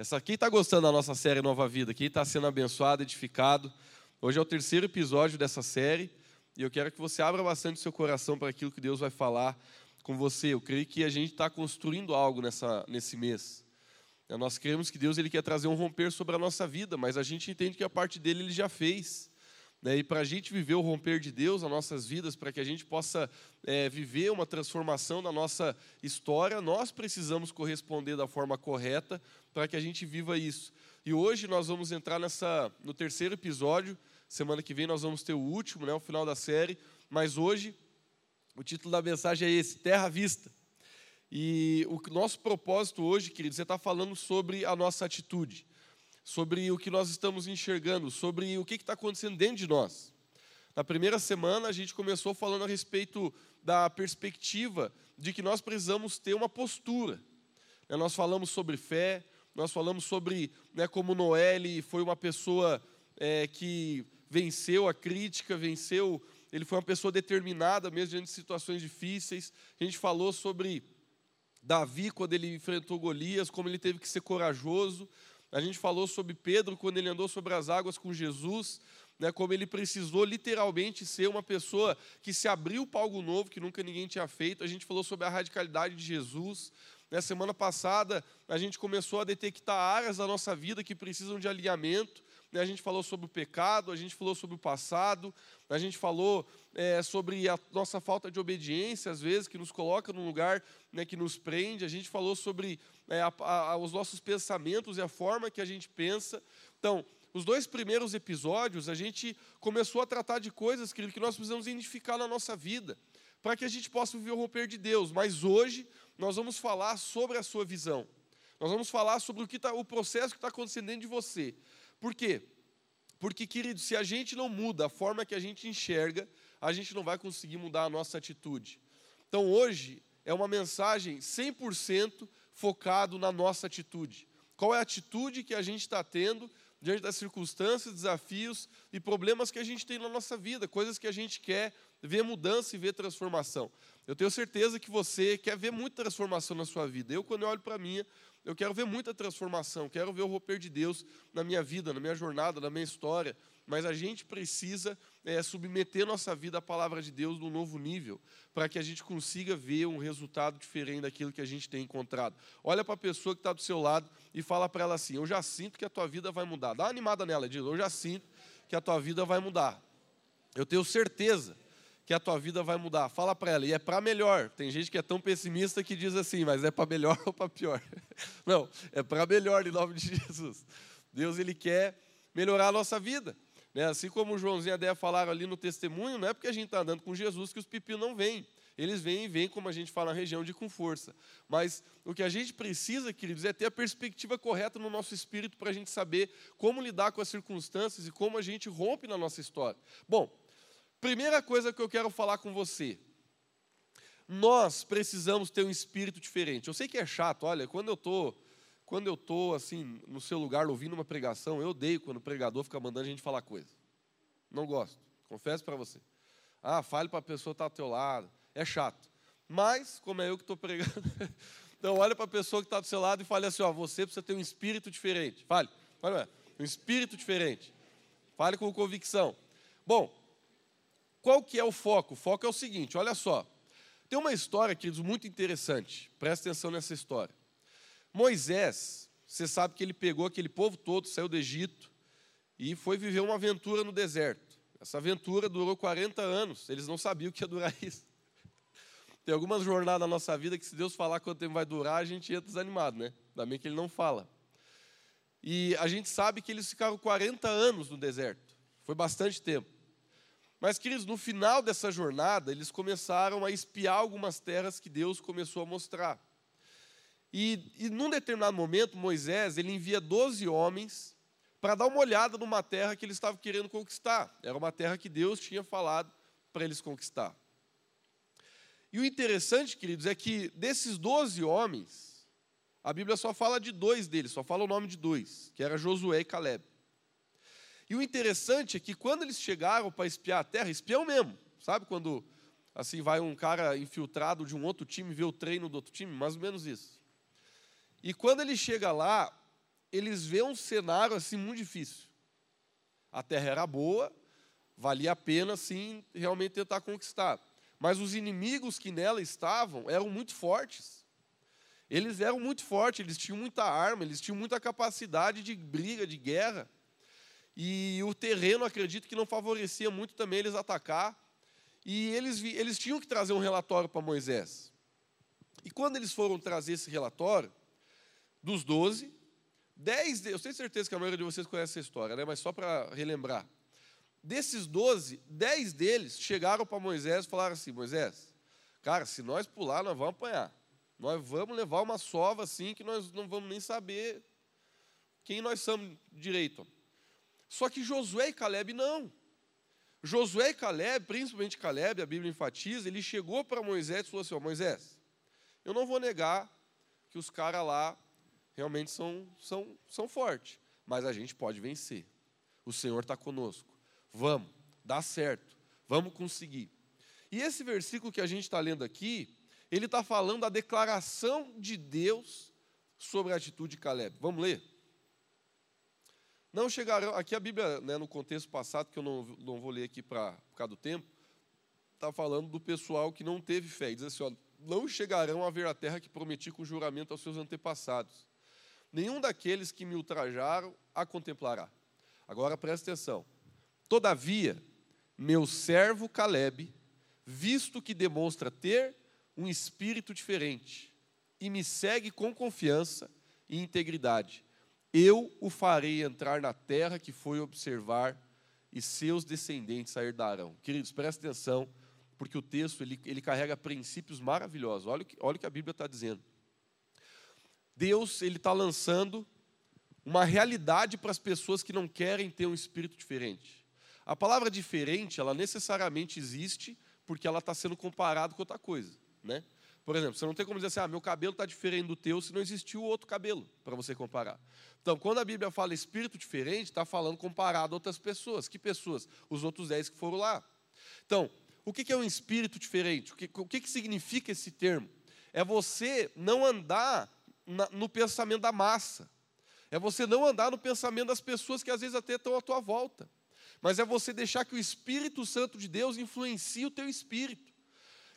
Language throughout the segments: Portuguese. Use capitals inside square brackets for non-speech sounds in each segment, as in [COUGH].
Essa, quem está gostando da nossa série Nova Vida? Quem está sendo abençoado, edificado? Hoje é o terceiro episódio dessa série e eu quero que você abra bastante seu coração para aquilo que Deus vai falar com você. Eu creio que a gente está construindo algo nessa, nesse mês. Nós cremos que Deus ele quer trazer um romper sobre a nossa vida, mas a gente entende que a parte dele ele já fez. Né? E para a gente viver o romper de Deus nas nossas vidas, para que a gente possa é, viver uma transformação na nossa história, nós precisamos corresponder da forma correta para que a gente viva isso. E hoje nós vamos entrar nessa no terceiro episódio. Semana que vem nós vamos ter o último, né, o final da série. Mas hoje o título da mensagem é esse: Terra à Vista. E o nosso propósito hoje, queridos, é estar falando sobre a nossa atitude sobre o que nós estamos enxergando, sobre o que está acontecendo dentro de nós. Na primeira semana, a gente começou falando a respeito da perspectiva de que nós precisamos ter uma postura. Né, nós falamos sobre fé, nós falamos sobre né, como Noé foi uma pessoa é, que venceu a crítica, venceu, ele foi uma pessoa determinada mesmo diante de situações difíceis. A gente falou sobre Davi quando ele enfrentou Golias, como ele teve que ser corajoso. A gente falou sobre Pedro quando ele andou sobre as águas com Jesus, né, como ele precisou literalmente ser uma pessoa que se abriu para algo novo que nunca ninguém tinha feito. A gente falou sobre a radicalidade de Jesus. Na semana passada, a gente começou a detectar áreas da nossa vida que precisam de alinhamento. A gente falou sobre o pecado, a gente falou sobre o passado, a gente falou é, sobre a nossa falta de obediência, às vezes, que nos coloca num lugar né, que nos prende. A gente falou sobre é, a, a, os nossos pensamentos e a forma que a gente pensa. Então, os dois primeiros episódios, a gente começou a tratar de coisas que, que nós precisamos identificar na nossa vida, para que a gente possa viver o romper de Deus. Mas hoje nós vamos falar sobre a sua visão. Nós vamos falar sobre o, que tá, o processo que está acontecendo dentro de você. Por quê? Porque, querido, se a gente não muda a forma que a gente enxerga, a gente não vai conseguir mudar a nossa atitude. Então, hoje é uma mensagem 100% focado na nossa atitude. Qual é a atitude que a gente está tendo diante das circunstâncias, desafios e problemas que a gente tem na nossa vida, coisas que a gente quer ver mudança e ver transformação. Eu tenho certeza que você quer ver muita transformação na sua vida. Eu, quando eu olho para a minha, eu quero ver muita transformação, quero ver o romper de Deus na minha vida, na minha jornada, na minha história. Mas a gente precisa é, submeter nossa vida à palavra de Deus num novo nível, para que a gente consiga ver um resultado diferente daquilo que a gente tem encontrado. Olha para a pessoa que está do seu lado e fala para ela assim: Eu já sinto que a tua vida vai mudar. Dá uma animada nela, diz: Eu já sinto que a tua vida vai mudar. Eu tenho certeza que a tua vida vai mudar. Fala para ela, e é para melhor. Tem gente que é tão pessimista que diz assim, mas é para melhor [LAUGHS] ou para pior? Não, é para melhor em nome de [LAUGHS] Jesus. Deus ele quer melhorar a nossa vida. Né? Assim como o Joãozinho e a Déia falaram ali no testemunho, não é porque a gente está andando com Jesus que os pepinos não vêm. Eles vêm e vêm, como a gente fala na região, de com força. Mas o que a gente precisa, queridos, é ter a perspectiva correta no nosso espírito para a gente saber como lidar com as circunstâncias e como a gente rompe na nossa história. Bom, Primeira coisa que eu quero falar com você. Nós precisamos ter um espírito diferente. Eu sei que é chato, olha, quando eu tô quando eu tô assim no seu lugar ouvindo uma pregação, eu odeio quando o pregador fica mandando a gente falar coisa. Não gosto. Confesso para você. Ah, fale para a pessoa estar tá ao teu lado. É chato. Mas, como é eu que estou pregando, [LAUGHS] então olha para a pessoa que está do seu lado e fale assim: ó, você precisa ter um espírito diferente. Fale, fale, um espírito diferente. Fale com convicção. Bom, qual que é o foco? O foco é o seguinte, olha só. Tem uma história, queridos, muito interessante. Presta atenção nessa história. Moisés, você sabe que ele pegou aquele povo todo, saiu do Egito e foi viver uma aventura no deserto. Essa aventura durou 40 anos. Eles não sabiam que ia durar [LAUGHS] isso. Tem algumas jornadas na nossa vida que, se Deus falar quanto tempo vai durar, a gente entra desanimado, né? Ainda bem que ele não fala. E a gente sabe que eles ficaram 40 anos no deserto. Foi bastante tempo. Mas, queridos, no final dessa jornada, eles começaram a espiar algumas terras que Deus começou a mostrar. E, e num determinado momento, Moisés ele envia 12 homens para dar uma olhada numa terra que eles estavam querendo conquistar. Era uma terra que Deus tinha falado para eles conquistar. E o interessante, queridos, é que desses 12 homens, a Bíblia só fala de dois deles, só fala o nome de dois, que era Josué e Caleb. E o interessante é que quando eles chegaram para espiar a terra, espiam mesmo, sabe quando assim vai um cara infiltrado de um outro time ver o treino do outro time, mais ou menos isso. E quando ele chega lá, eles vêem um cenário assim muito difícil. A terra era boa, valia a pena sim realmente tentar conquistar. Mas os inimigos que nela estavam eram muito fortes. Eles eram muito fortes, eles tinham muita arma, eles tinham muita capacidade de briga, de guerra. E o terreno, acredito que não favorecia muito também eles atacar. E eles, eles tinham que trazer um relatório para Moisés. E quando eles foram trazer esse relatório, dos doze, dez, eu tenho certeza que a maioria de vocês conhece essa história, né? mas só para relembrar. Desses doze, dez deles chegaram para Moisés e falaram assim: Moisés, cara, se nós pular, nós vamos apanhar. Nós vamos levar uma sova assim que nós não vamos nem saber quem nós somos direito. Só que Josué e Caleb não. Josué e Caleb, principalmente Caleb, a Bíblia enfatiza, ele chegou para Moisés e falou assim: Moisés, eu não vou negar que os caras lá realmente são, são, são fortes, mas a gente pode vencer. O Senhor está conosco. Vamos, dá certo, vamos conseguir. E esse versículo que a gente está lendo aqui, ele está falando da declaração de Deus sobre a atitude de Caleb. Vamos ler? Não chegarão, aqui a Bíblia, né, no contexto passado, que eu não, não vou ler aqui para por causa do tempo, está falando do pessoal que não teve fé. Diz assim: ó, não chegarão a ver a terra que prometi com juramento aos seus antepassados. Nenhum daqueles que me ultrajaram a contemplará. Agora presta atenção. Todavia, meu servo Caleb, visto que demonstra ter um espírito diferente e me segue com confiança e integridade, eu o farei entrar na terra que foi observar e seus descendentes a herdarão. Queridos, presta atenção, porque o texto ele, ele carrega princípios maravilhosos. Olha olha o que a Bíblia está dizendo. Deus ele está lançando uma realidade para as pessoas que não querem ter um espírito diferente. A palavra diferente, ela necessariamente existe porque ela está sendo comparada com outra coisa, né? Por exemplo, você não tem como dizer assim, ah, meu cabelo está diferente do teu se não existiu outro cabelo para você comparar. Então, quando a Bíblia fala espírito diferente, está falando comparado a outras pessoas. Que pessoas? Os outros dez que foram lá. Então, o que é um espírito diferente? O que, o que significa esse termo? É você não andar no pensamento da massa. É você não andar no pensamento das pessoas que às vezes até estão à tua volta. Mas é você deixar que o Espírito Santo de Deus influencie o teu espírito.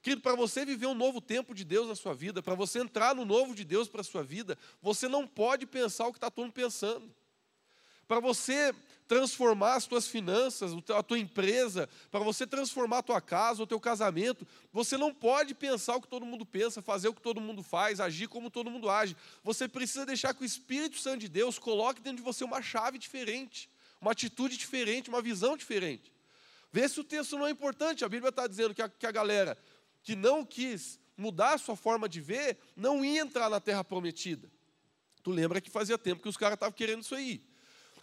Querido, para você viver um novo tempo de Deus na sua vida, para você entrar no novo de Deus para a sua vida, você não pode pensar o que está todo mundo pensando. Para você transformar as tuas finanças, a tua empresa, para você transformar a tua casa, o teu casamento, você não pode pensar o que todo mundo pensa, fazer o que todo mundo faz, agir como todo mundo age. Você precisa deixar que o Espírito Santo de Deus coloque dentro de você uma chave diferente, uma atitude diferente, uma visão diferente. Vê se o texto não é importante. A Bíblia está dizendo que a, que a galera que não quis mudar a sua forma de ver, não ia entrar na terra prometida. Tu lembra que fazia tempo que os caras estavam querendo isso aí.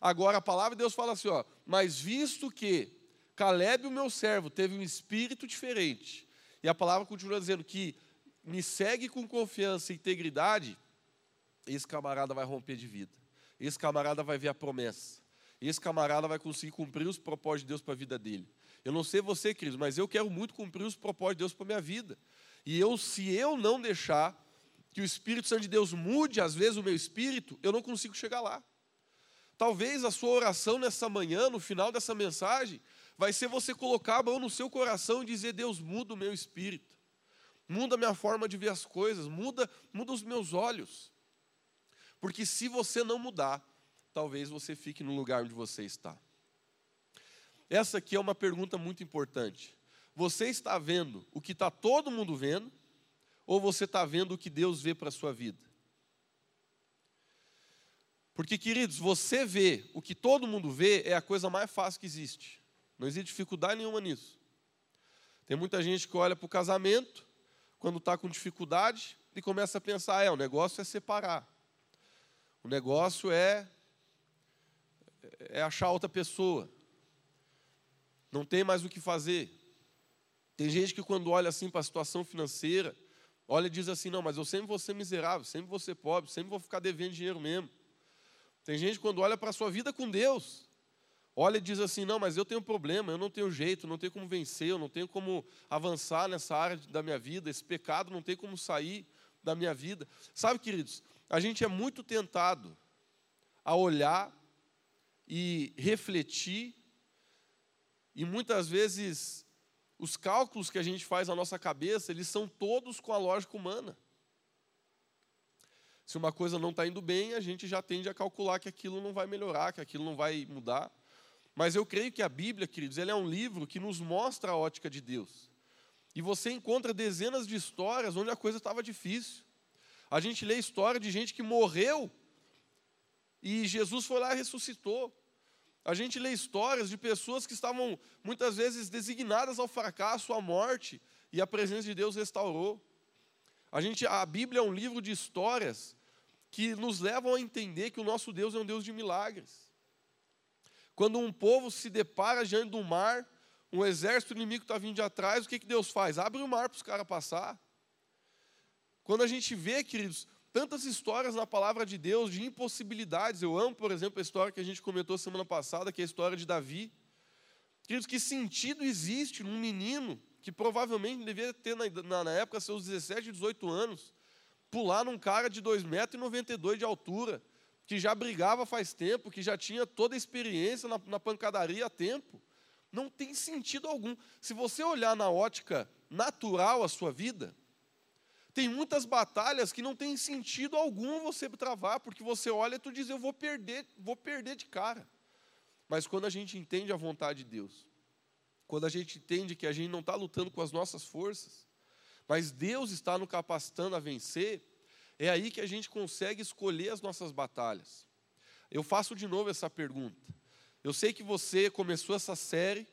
Agora a palavra de Deus fala assim, ó, mas visto que Caleb, o meu servo, teve um espírito diferente, e a palavra continua dizendo que me segue com confiança e integridade, esse camarada vai romper de vida. Esse camarada vai ver a promessa. Esse camarada vai conseguir cumprir os propósitos de Deus para a vida dele. Eu não sei você, queridos, mas eu quero muito cumprir os propósitos de Deus para minha vida. E eu, se eu não deixar que o Espírito Santo de Deus mude, às vezes, o meu espírito, eu não consigo chegar lá. Talvez a sua oração nessa manhã, no final dessa mensagem, vai ser você colocar a mão no seu coração e dizer: Deus, muda o meu espírito, muda a minha forma de ver as coisas, muda, muda os meus olhos. Porque se você não mudar, talvez você fique no lugar onde você está. Essa aqui é uma pergunta muito importante. Você está vendo o que está todo mundo vendo, ou você está vendo o que Deus vê para a sua vida? Porque, queridos, você vê o que todo mundo vê é a coisa mais fácil que existe. Não existe dificuldade nenhuma nisso. Tem muita gente que olha para o casamento, quando está com dificuldade, e começa a pensar: é, o negócio é separar. O negócio é, é achar outra pessoa. Não tem mais o que fazer. Tem gente que, quando olha assim para a situação financeira, olha e diz assim: não, mas eu sempre vou ser miserável, sempre vou ser pobre, sempre vou ficar devendo dinheiro mesmo. Tem gente quando olha para a sua vida com Deus, olha e diz assim: não, mas eu tenho problema, eu não tenho jeito, não tenho como vencer, eu não tenho como avançar nessa área da minha vida, esse pecado não tem como sair da minha vida. Sabe, queridos, a gente é muito tentado a olhar e refletir, e muitas vezes os cálculos que a gente faz na nossa cabeça, eles são todos com a lógica humana. Se uma coisa não está indo bem, a gente já tende a calcular que aquilo não vai melhorar, que aquilo não vai mudar. Mas eu creio que a Bíblia, queridos, ela é um livro que nos mostra a ótica de Deus. E você encontra dezenas de histórias onde a coisa estava difícil. A gente lê história de gente que morreu e Jesus foi lá e ressuscitou. A gente lê histórias de pessoas que estavam muitas vezes designadas ao fracasso, à morte, e a presença de Deus restaurou. A gente, a Bíblia é um livro de histórias que nos levam a entender que o nosso Deus é um Deus de milagres. Quando um povo se depara diante do mar, um exército inimigo está vindo de atrás, o que, que Deus faz? Abre o mar para os caras passar. Quando a gente vê, queridos, tantas histórias na palavra de Deus de impossibilidades, eu amo, por exemplo, a história que a gente comentou semana passada, que é a história de Davi. Queridos, que sentido existe num menino que provavelmente devia ter na, na época seus 17, 18 anos, pular num cara de 2,92 metros de altura, que já brigava faz tempo, que já tinha toda a experiência na, na pancadaria há tempo. Não tem sentido algum. Se você olhar na ótica natural a sua vida, tem muitas batalhas que não tem sentido algum você travar, porque você olha e tu diz, eu vou perder, vou perder de cara. Mas quando a gente entende a vontade de Deus, quando a gente entende que a gente não está lutando com as nossas forças, mas Deus está nos capacitando a vencer, é aí que a gente consegue escolher as nossas batalhas. Eu faço de novo essa pergunta. Eu sei que você começou essa série.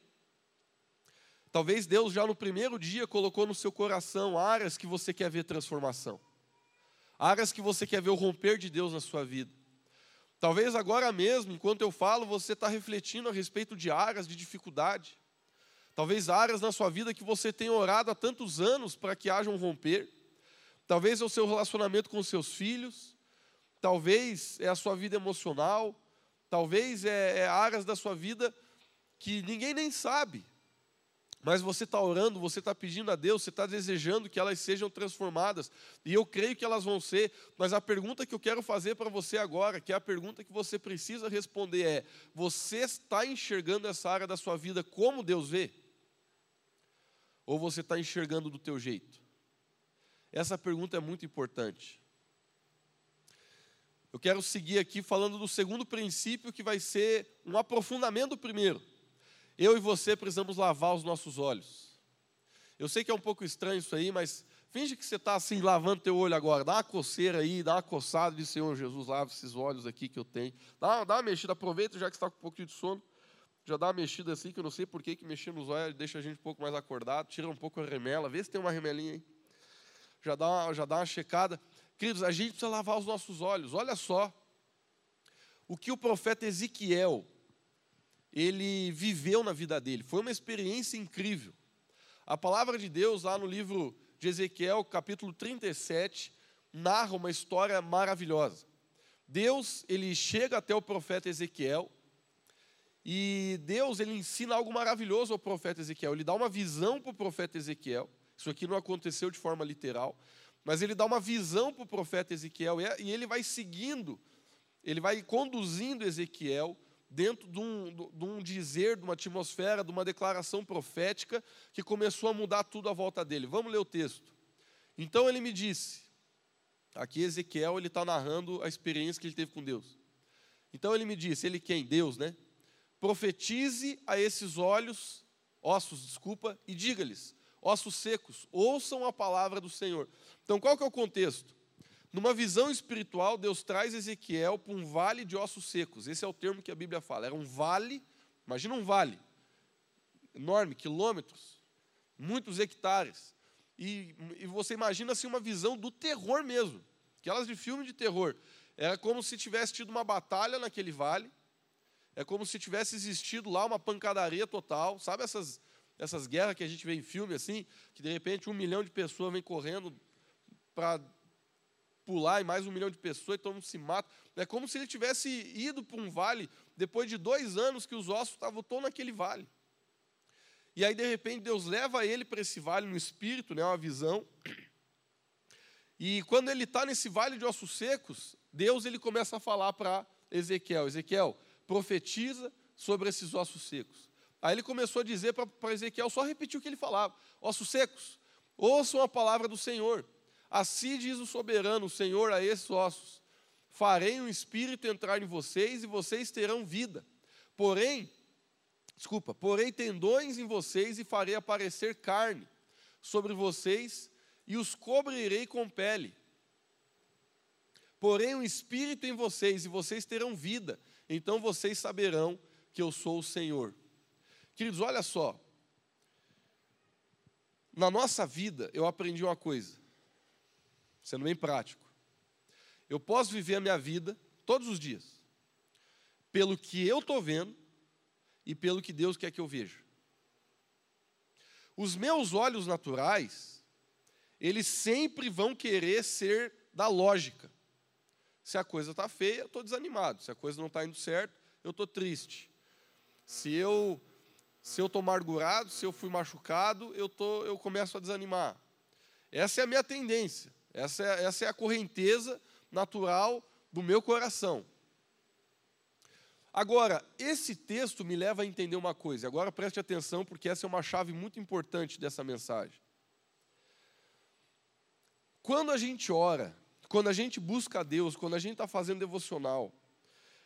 Talvez Deus já no primeiro dia colocou no seu coração áreas que você quer ver transformação. Áreas que você quer ver o romper de Deus na sua vida. Talvez agora mesmo, enquanto eu falo, você está refletindo a respeito de áreas de dificuldade. Talvez áreas na sua vida que você tem orado há tantos anos para que haja um romper. Talvez é o seu relacionamento com seus filhos. Talvez é a sua vida emocional. Talvez é, é áreas da sua vida que ninguém nem sabe. Mas você está orando, você está pedindo a Deus, você está desejando que elas sejam transformadas. E eu creio que elas vão ser. Mas a pergunta que eu quero fazer para você agora, que é a pergunta que você precisa responder, é: você está enxergando essa área da sua vida como Deus vê? Ou você está enxergando do teu jeito? Essa pergunta é muito importante. Eu quero seguir aqui falando do segundo princípio, que vai ser um aprofundamento do primeiro. Eu e você precisamos lavar os nossos olhos. Eu sei que é um pouco estranho isso aí, mas finge que você está assim, lavando teu olho agora. Dá uma coceira aí, dá uma coçada de Senhor Jesus, lava esses olhos aqui que eu tenho. Dá, dá uma mexida, aproveita já que está com um pouquinho de sono já dá uma mexida assim, que eu não sei por que, que mexer nos olhos deixa a gente um pouco mais acordado, tira um pouco a remela, vê se tem uma remelinha aí. Já dá, uma, já dá uma checada. Queridos, a gente precisa lavar os nossos olhos. Olha só o que o profeta Ezequiel ele viveu na vida dele. Foi uma experiência incrível. A palavra de Deus, lá no livro de Ezequiel, capítulo 37, narra uma história maravilhosa. Deus, ele chega até o profeta Ezequiel e Deus ele ensina algo maravilhoso ao profeta Ezequiel. Ele dá uma visão para o profeta Ezequiel. Isso aqui não aconteceu de forma literal, mas ele dá uma visão para o profeta Ezequiel e ele vai seguindo, ele vai conduzindo Ezequiel dentro de um, de um dizer, de uma atmosfera, de uma declaração profética que começou a mudar tudo à volta dele. Vamos ler o texto. Então ele me disse, aqui Ezequiel ele está narrando a experiência que ele teve com Deus. Então ele me disse, ele quem? Deus, né? profetize a esses olhos, ossos, desculpa, e diga-lhes, ossos secos, ouçam a palavra do Senhor. Então, qual que é o contexto? Numa visão espiritual, Deus traz Ezequiel para um vale de ossos secos. Esse é o termo que a Bíblia fala. Era um vale, imagina um vale, enorme, quilômetros, muitos hectares. E, e você imagina assim uma visão do terror mesmo, aquelas de filme de terror. Era como se tivesse tido uma batalha naquele vale, é como se tivesse existido lá uma pancadaria total. Sabe essas, essas guerras que a gente vê em filme assim? Que de repente um milhão de pessoas vem correndo para pular e mais um milhão de pessoas, e todo mundo se mata. É como se ele tivesse ido para um vale depois de dois anos que os ossos estavam todos naquele vale. E aí, de repente, Deus leva ele para esse vale no espírito, né, uma visão. E quando ele está nesse vale de ossos secos, Deus ele começa a falar para Ezequiel: Ezequiel, profetiza sobre esses ossos secos. Aí ele começou a dizer para Ezequiel, só repetir o que ele falava: ossos secos, ouçam a palavra do Senhor. Assim diz o soberano, o Senhor, a esses ossos: farei um espírito entrar em vocês e vocês terão vida. Porém, desculpa, porém tendões em vocês e farei aparecer carne sobre vocês e os cobrirei com pele. Porém, um espírito em vocês e vocês terão vida, então vocês saberão que eu sou o Senhor. Queridos, olha só. Na nossa vida, eu aprendi uma coisa, sendo bem prático. Eu posso viver a minha vida todos os dias, pelo que eu estou vendo e pelo que Deus quer que eu veja. Os meus olhos naturais, eles sempre vão querer ser da lógica. Se a coisa está feia, eu estou desanimado. Se a coisa não está indo certo, eu estou triste. Se eu se eu estou amargurado, se eu fui machucado, eu, tô, eu começo a desanimar. Essa é a minha tendência. Essa é, essa é a correnteza natural do meu coração. Agora, esse texto me leva a entender uma coisa. Agora preste atenção, porque essa é uma chave muito importante dessa mensagem. Quando a gente ora, quando a gente busca a Deus, quando a gente está fazendo devocional,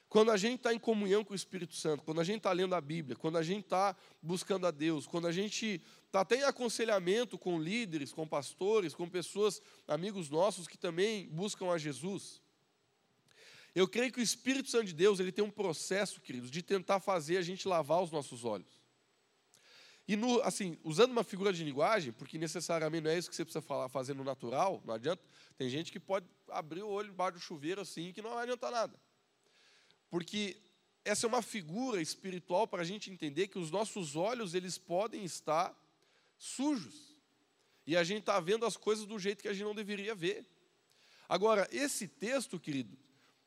quando a gente está em comunhão com o Espírito Santo, quando a gente está lendo a Bíblia, quando a gente está buscando a Deus, quando a gente está até em aconselhamento com líderes, com pastores, com pessoas, amigos nossos que também buscam a Jesus, eu creio que o Espírito Santo de Deus ele tem um processo, queridos, de tentar fazer a gente lavar os nossos olhos. E, no, assim, usando uma figura de linguagem, porque necessariamente não é isso que você precisa falar, fazer no natural, não adianta. Tem gente que pode abrir o olho embaixo do chuveiro assim, que não vai adiantar nada. Porque essa é uma figura espiritual para a gente entender que os nossos olhos eles podem estar sujos. E a gente está vendo as coisas do jeito que a gente não deveria ver. Agora, esse texto, querido,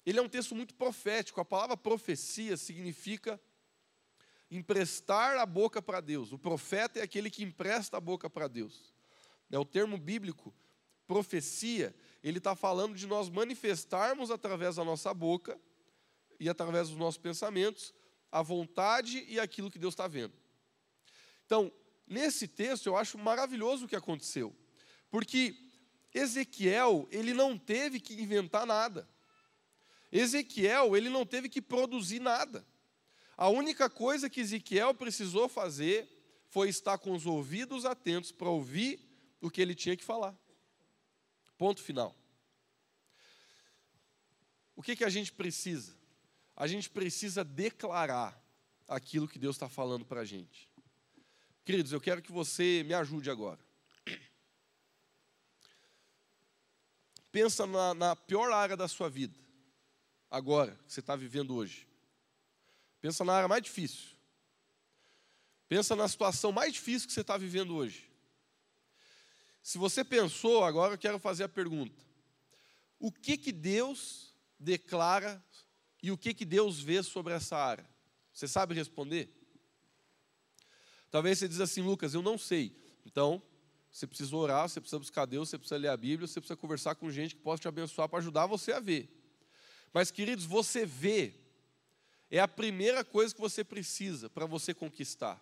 ele é um texto muito profético. A palavra profecia significa emprestar a boca para Deus. O profeta é aquele que empresta a boca para Deus. É o termo bíblico profecia. Ele está falando de nós manifestarmos através da nossa boca e através dos nossos pensamentos a vontade e aquilo que Deus está vendo. Então, nesse texto eu acho maravilhoso o que aconteceu, porque Ezequiel ele não teve que inventar nada. Ezequiel, ele não teve que produzir nada. A única coisa que Ezequiel precisou fazer foi estar com os ouvidos atentos para ouvir o que ele tinha que falar. Ponto final. O que, que a gente precisa? A gente precisa declarar aquilo que Deus está falando para a gente. Queridos, eu quero que você me ajude agora. Pensa na, na pior área da sua vida agora, que você está vivendo hoje. Pensa na área mais difícil. Pensa na situação mais difícil que você está vivendo hoje. Se você pensou, agora eu quero fazer a pergunta: o que que Deus declara e o que que Deus vê sobre essa área? Você sabe responder? Talvez você diz assim, Lucas, eu não sei. Então, você precisa orar, você precisa buscar Deus, você precisa ler a Bíblia, você precisa conversar com gente que possa te abençoar para ajudar você a ver. Mas, queridos, você vê, é a primeira coisa que você precisa para você conquistar.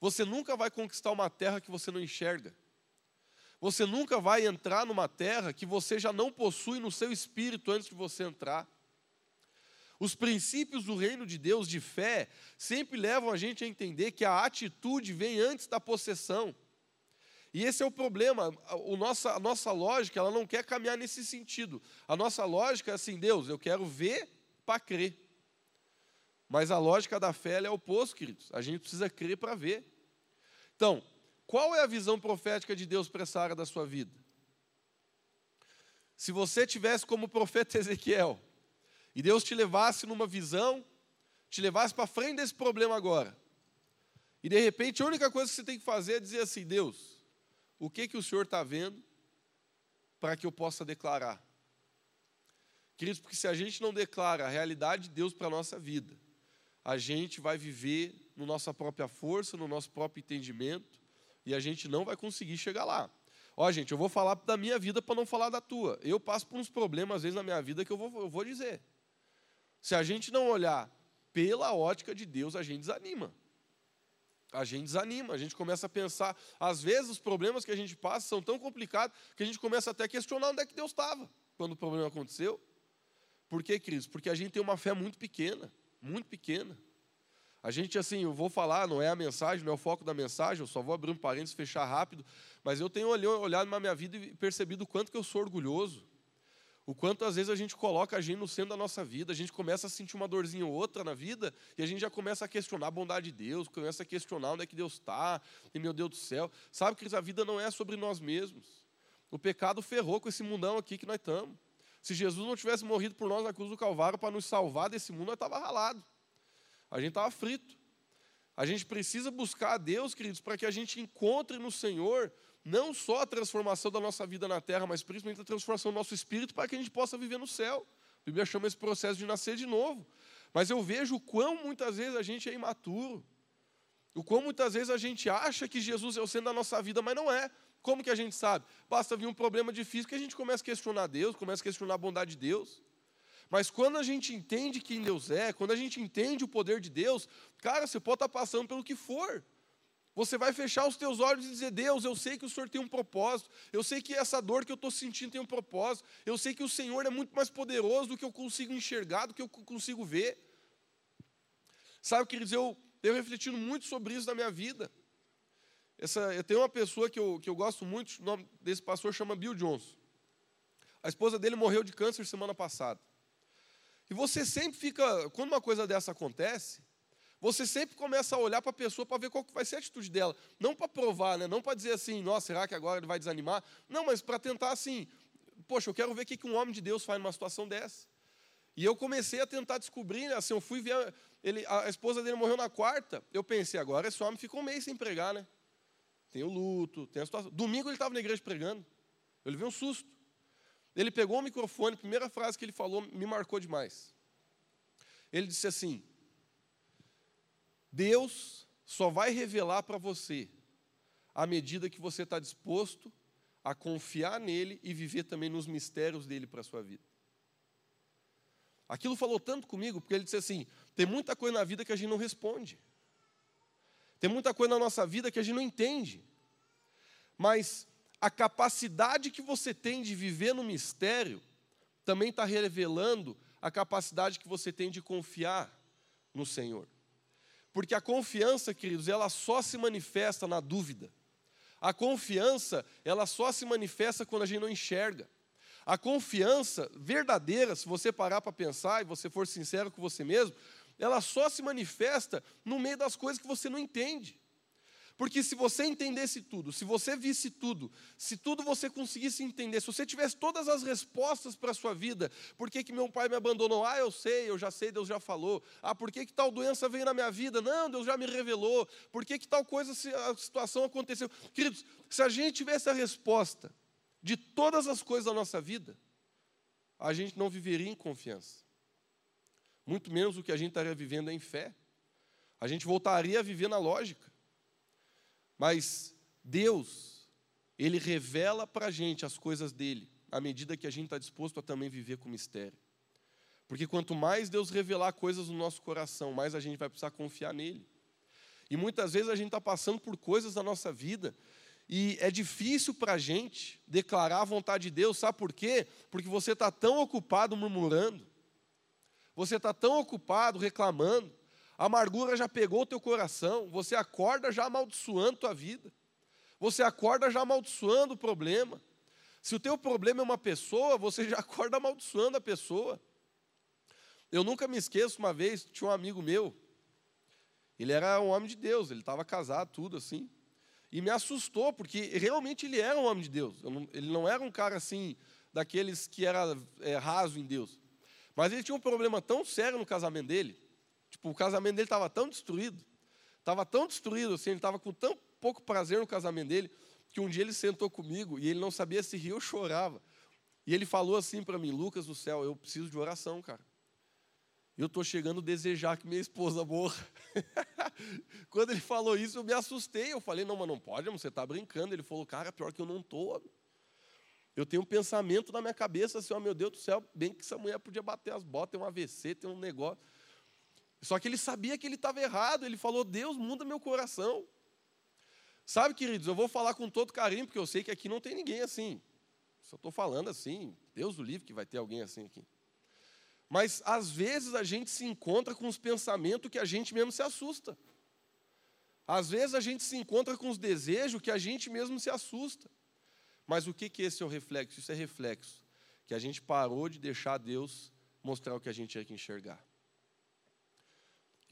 Você nunca vai conquistar uma terra que você não enxerga. Você nunca vai entrar numa terra que você já não possui no seu espírito antes de você entrar. Os princípios do reino de Deus de fé sempre levam a gente a entender que a atitude vem antes da possessão. E esse é o problema. O nossa, a nossa lógica ela não quer caminhar nesse sentido. A nossa lógica é assim, Deus, eu quero ver para crer. Mas a lógica da fé é o oposto, queridos. A gente precisa crer para ver. Então, qual é a visão profética de Deus para essa área da sua vida? Se você tivesse como profeta Ezequiel, e Deus te levasse numa visão, te levasse para frente desse problema agora, e de repente a única coisa que você tem que fazer é dizer assim: Deus, o que, que o Senhor está vendo para que eu possa declarar? Porque se a gente não declara a realidade de Deus para a nossa vida, a gente vai viver na nossa própria força, no nosso próprio entendimento, e a gente não vai conseguir chegar lá. Ó, gente, eu vou falar da minha vida para não falar da tua. Eu passo por uns problemas, às vezes, na minha vida que eu vou, eu vou dizer. Se a gente não olhar pela ótica de Deus, a gente desanima. A gente desanima, a gente começa a pensar. Às vezes, os problemas que a gente passa são tão complicados que a gente começa até a questionar onde é que Deus estava quando o problema aconteceu. Por que, Cris? Porque a gente tem uma fé muito pequena, muito pequena. A gente, assim, eu vou falar, não é a mensagem, não é o foco da mensagem, eu só vou abrir um parênteses, fechar rápido, mas eu tenho olhado na minha vida e percebido o quanto que eu sou orgulhoso, o quanto às vezes a gente coloca a gente no centro da nossa vida, a gente começa a sentir uma dorzinha ou outra na vida, e a gente já começa a questionar a bondade de Deus, começa a questionar onde é que Deus está, e meu Deus do céu. Sabe que a vida não é sobre nós mesmos. O pecado ferrou com esse mundão aqui que nós estamos. Se Jesus não tivesse morrido por nós na cruz do Calvário para nos salvar desse mundo, nós estava ralado. A gente estava frito. A gente precisa buscar a Deus, queridos, para que a gente encontre no Senhor não só a transformação da nossa vida na terra, mas principalmente a transformação do nosso espírito para que a gente possa viver no céu. A Bíblia chama esse processo de nascer de novo. Mas eu vejo o quão muitas vezes a gente é imaturo. O quão muitas vezes a gente acha que Jesus é o centro da nossa vida, mas não é. Como que a gente sabe? Basta vir um problema difícil que a gente começa a questionar Deus, começa a questionar a bondade de Deus. Mas quando a gente entende quem Deus é, quando a gente entende o poder de Deus, cara, você pode estar passando pelo que for. Você vai fechar os teus olhos e dizer: Deus, eu sei que o Senhor tem um propósito, eu sei que essa dor que eu estou sentindo tem um propósito, eu sei que o Senhor é muito mais poderoso do que eu consigo enxergar, do que eu consigo ver. Sabe, queridos, eu tenho refletido muito sobre isso na minha vida. Essa, eu tenho uma pessoa que eu, que eu gosto muito, o nome desse pastor chama Bill Johnson. A esposa dele morreu de câncer semana passada. E você sempre fica, quando uma coisa dessa acontece, você sempre começa a olhar para a pessoa para ver qual vai ser a atitude dela. Não para provar, né? não para dizer assim, nossa, será que agora ele vai desanimar? Não, mas para tentar assim, poxa, eu quero ver o que um homem de Deus faz numa situação dessa. E eu comecei a tentar descobrir, né? assim, eu fui ver, ele, a esposa dele morreu na quarta, eu pensei, agora esse homem ficou um mês sem pregar, né? Tem o luto, tem a situação. Domingo ele estava na igreja pregando, eu levei um susto. Ele pegou o microfone, a primeira frase que ele falou me marcou demais. Ele disse assim: Deus só vai revelar para você à medida que você está disposto a confiar nele e viver também nos mistérios dele para a sua vida. Aquilo falou tanto comigo, porque ele disse assim: tem muita coisa na vida que a gente não responde, tem muita coisa na nossa vida que a gente não entende, mas a capacidade que você tem de viver no mistério também está revelando a capacidade que você tem de confiar no Senhor. Porque a confiança, queridos, ela só se manifesta na dúvida. A confiança, ela só se manifesta quando a gente não enxerga. A confiança verdadeira, se você parar para pensar e você for sincero com você mesmo, ela só se manifesta no meio das coisas que você não entende. Porque se você entendesse tudo, se você visse tudo, se tudo você conseguisse entender, se você tivesse todas as respostas para a sua vida, por que, que meu pai me abandonou? Ah, eu sei, eu já sei, Deus já falou. Ah, por que, que tal doença veio na minha vida? Não, Deus já me revelou. Por que, que tal coisa, a situação aconteceu? Queridos, se a gente tivesse a resposta de todas as coisas da nossa vida, a gente não viveria em confiança. Muito menos o que a gente estaria vivendo é em fé. A gente voltaria a viver na lógica. Mas Deus, Ele revela para a gente as coisas dele, à medida que a gente está disposto a também viver com mistério. Porque quanto mais Deus revelar coisas no nosso coração, mais a gente vai precisar confiar nele. E muitas vezes a gente está passando por coisas da nossa vida e é difícil para a gente declarar a vontade de Deus, sabe por quê? Porque você está tão ocupado murmurando, você está tão ocupado reclamando, a amargura já pegou o teu coração, você acorda já amaldiçoando tua vida. Você acorda já amaldiçoando o problema. Se o teu problema é uma pessoa, você já [LAUGHS] acorda amaldiçoando a pessoa. Eu nunca me esqueço, uma vez, tinha um amigo meu, ele era um homem de Deus, ele estava casado, tudo assim. E me assustou, porque realmente ele era um homem de Deus. Não, ele não era um cara assim, daqueles que era é, raso em Deus. Mas ele tinha um problema tão sério no casamento dele, Tipo, o casamento dele estava tão destruído, estava tão destruído, assim, ele estava com tão pouco prazer no casamento dele, que um dia ele sentou comigo e ele não sabia se ria ou chorava. E ele falou assim para mim: Lucas do céu, eu preciso de oração, cara. Eu estou chegando a desejar que minha esposa morra. [LAUGHS] Quando ele falou isso, eu me assustei. Eu falei: Não, mas não pode, você está brincando. Ele falou: Cara, pior que eu não estou. Eu tenho um pensamento na minha cabeça assim, ó, oh, meu Deus do céu, bem que essa mulher podia bater as botas, tem um AVC, tem um negócio. Só que ele sabia que ele estava errado, ele falou: Deus, muda meu coração. Sabe, queridos, eu vou falar com todo carinho, porque eu sei que aqui não tem ninguém assim. Só estou falando assim, Deus o livre que vai ter alguém assim aqui. Mas às vezes a gente se encontra com os pensamentos que a gente mesmo se assusta. Às vezes a gente se encontra com os desejos que a gente mesmo se assusta. Mas o que, que esse é o reflexo? Isso é reflexo. Que a gente parou de deixar Deus mostrar o que a gente tinha que enxergar.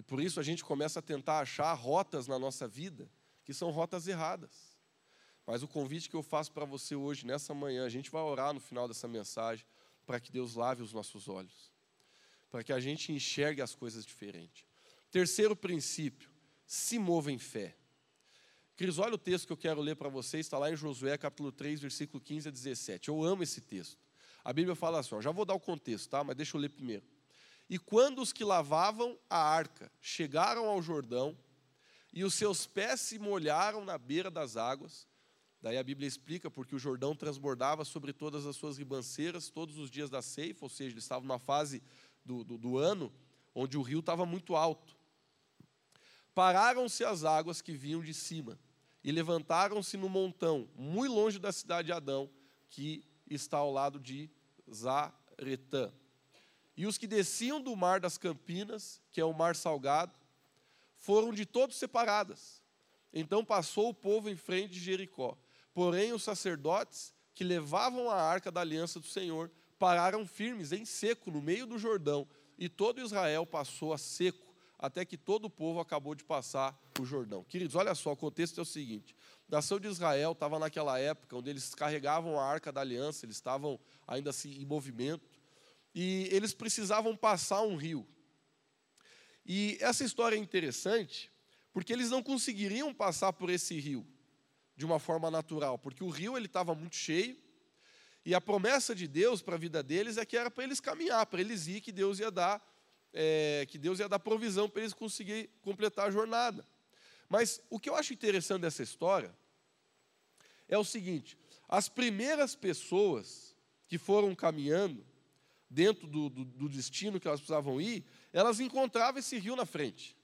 E por isso a gente começa a tentar achar rotas na nossa vida que são rotas erradas. Mas o convite que eu faço para você hoje, nessa manhã, a gente vai orar no final dessa mensagem para que Deus lave os nossos olhos, para que a gente enxergue as coisas diferente. Terceiro princípio, se mova em fé. Cris, olha o texto que eu quero ler para vocês, está lá em Josué capítulo 3, versículo 15 a 17. Eu amo esse texto. A Bíblia fala assim, ó, já vou dar o contexto, tá? mas deixa eu ler primeiro. E quando os que lavavam a arca chegaram ao Jordão, e os seus pés se molharam na beira das águas. Daí a Bíblia explica porque o Jordão transbordava sobre todas as suas ribanceiras todos os dias da ceifa, ou seja, eles estavam numa fase do, do, do ano onde o rio estava muito alto. Pararam-se as águas que vinham de cima e levantaram-se no montão, muito longe da cidade de Adão, que está ao lado de Zaretã. E os que desciam do mar das Campinas, que é o mar salgado, foram de todos separadas. Então passou o povo em frente de Jericó. Porém, os sacerdotes que levavam a arca da aliança do Senhor pararam firmes em seco no meio do Jordão, e todo Israel passou a seco, até que todo o povo acabou de passar o Jordão. Queridos, olha só, o contexto é o seguinte: a nação de Israel estava naquela época onde eles carregavam a arca da aliança, eles estavam ainda assim em movimento, e eles precisavam passar um rio. E essa história é interessante porque eles não conseguiriam passar por esse rio de uma forma natural, porque o rio ele estava muito cheio e a promessa de Deus para a vida deles é que era para eles caminhar, para eles ir, que Deus ia dar, é, que Deus ia dar provisão para eles conseguirem completar a jornada. Mas o que eu acho interessante dessa história é o seguinte: as primeiras pessoas que foram caminhando dentro do, do, do destino que elas precisavam ir, elas encontravam esse rio na frente.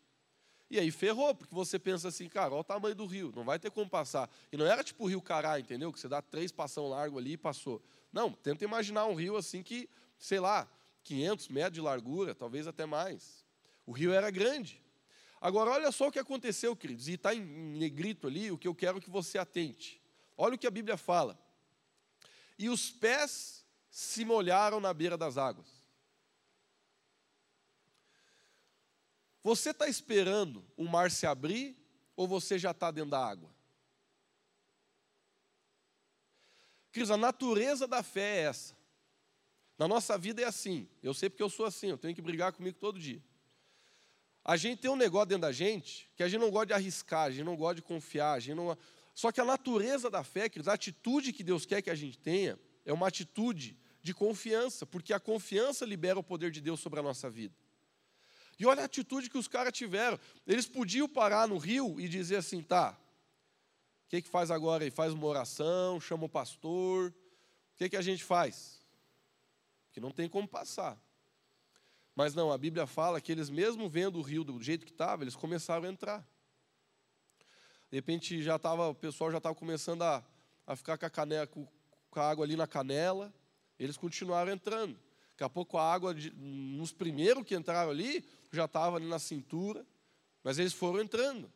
E aí ferrou, porque você pensa assim, cara, olha o tamanho do rio, não vai ter como passar. E não era tipo o rio Cará, entendeu? Que você dá três passão largo ali e passou. Não, tenta imaginar um rio assim que, sei lá, 500 metros de largura, talvez até mais. O rio era grande. Agora, olha só o que aconteceu, queridos, e está em negrito ali o que eu quero que você atente. Olha o que a Bíblia fala. E os pés se molharam na beira das águas. Você está esperando o mar se abrir ou você já está dentro da água? Cris, a natureza da fé é essa. Na nossa vida é assim. Eu sei porque eu sou assim, eu tenho que brigar comigo todo dia. A gente tem um negócio dentro da gente que a gente não gosta de arriscar, a gente não gosta de confiar, a gente não. Só que a natureza da fé, a atitude que Deus quer que a gente tenha, é uma atitude de confiança, porque a confiança libera o poder de Deus sobre a nossa vida. E olha a atitude que os caras tiveram. Eles podiam parar no rio e dizer assim: tá, o que, que faz agora aí? Faz uma oração, chama o pastor. O que, que a gente faz? Que não tem como passar. Mas não, a Bíblia fala que eles, mesmo vendo o rio do jeito que estava, eles começaram a entrar. De repente já tava, o pessoal já estava começando a, a ficar com a, canela, com a água ali na canela. Eles continuaram entrando. Daqui a pouco a água, nos primeiros que entraram ali, já estava ali na cintura, mas eles foram entrando.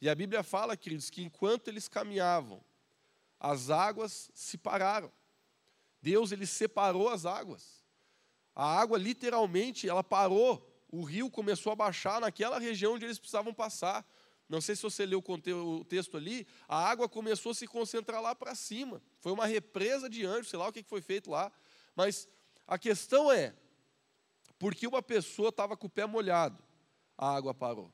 E a Bíblia fala, queridos, que enquanto eles caminhavam, as águas se pararam. Deus ele separou as águas. A água literalmente ela parou. O rio começou a baixar naquela região onde eles precisavam passar. Não sei se você leu o texto ali, a água começou a se concentrar lá para cima. Foi uma represa de anjos, sei lá o que foi feito lá. Mas a questão é, porque uma pessoa estava com o pé molhado, a água parou.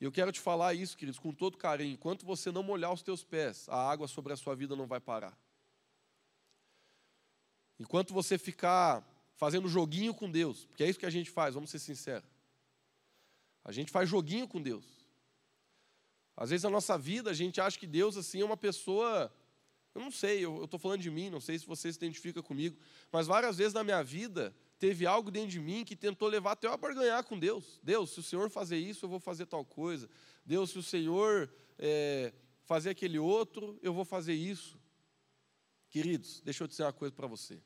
E eu quero te falar isso, queridos, com todo carinho. Enquanto você não molhar os teus pés, a água sobre a sua vida não vai parar. Enquanto você ficar fazendo joguinho com Deus, porque é isso que a gente faz, vamos ser sinceros. A gente faz joguinho com Deus. Às vezes na nossa vida a gente acha que Deus assim é uma pessoa Eu não sei, eu estou falando de mim, não sei se você se identifica comigo, mas várias vezes na minha vida teve algo dentro de mim que tentou levar até eu a barganhar com Deus. Deus, se o Senhor fazer isso, eu vou fazer tal coisa. Deus, se o Senhor é, fazer aquele outro, eu vou fazer isso. Queridos, deixa eu dizer uma coisa para você.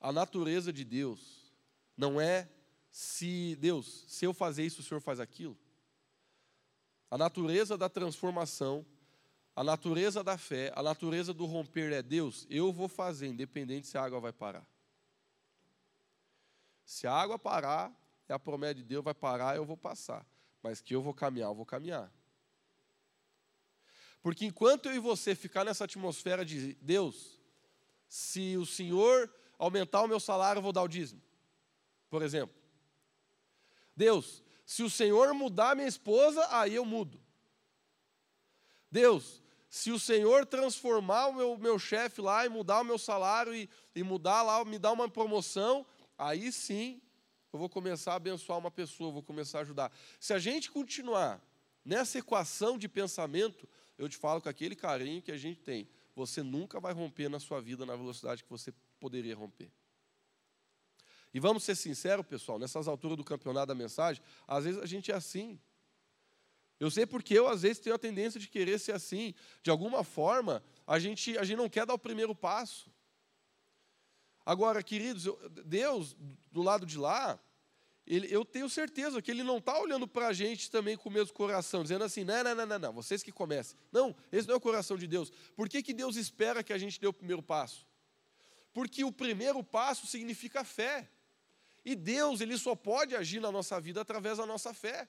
A natureza de Deus não é se Deus, se eu fazer isso, o Senhor faz aquilo. A natureza da transformação, a natureza da fé, a natureza do romper é Deus, eu vou fazer, independente se a água vai parar. Se a água parar, é a promessa de Deus, vai parar, eu vou passar. Mas que eu vou caminhar, eu vou caminhar. Porque enquanto eu e você ficar nessa atmosfera de Deus, se o Senhor aumentar o meu salário, eu vou dar o dízimo. Por exemplo. Deus, se o Senhor mudar minha esposa, aí eu mudo. Deus, se o Senhor transformar o meu, meu chefe lá e mudar o meu salário e, e mudar lá, me dar uma promoção, aí sim eu vou começar a abençoar uma pessoa, vou começar a ajudar. Se a gente continuar nessa equação de pensamento, eu te falo com aquele carinho que a gente tem, você nunca vai romper na sua vida na velocidade que você poderia romper. E vamos ser sinceros, pessoal, nessas alturas do campeonato da mensagem, às vezes a gente é assim. Eu sei porque eu, às vezes, tenho a tendência de querer ser assim. De alguma forma, a gente, a gente não quer dar o primeiro passo. Agora, queridos, eu, Deus, do lado de lá, ele, eu tenho certeza que Ele não está olhando para a gente também com o mesmo coração, dizendo assim: não, não, não, não, não, vocês que comecem. Não, esse não é o coração de Deus. Por que, que Deus espera que a gente dê o primeiro passo? Porque o primeiro passo significa fé. E Deus, ele só pode agir na nossa vida através da nossa fé.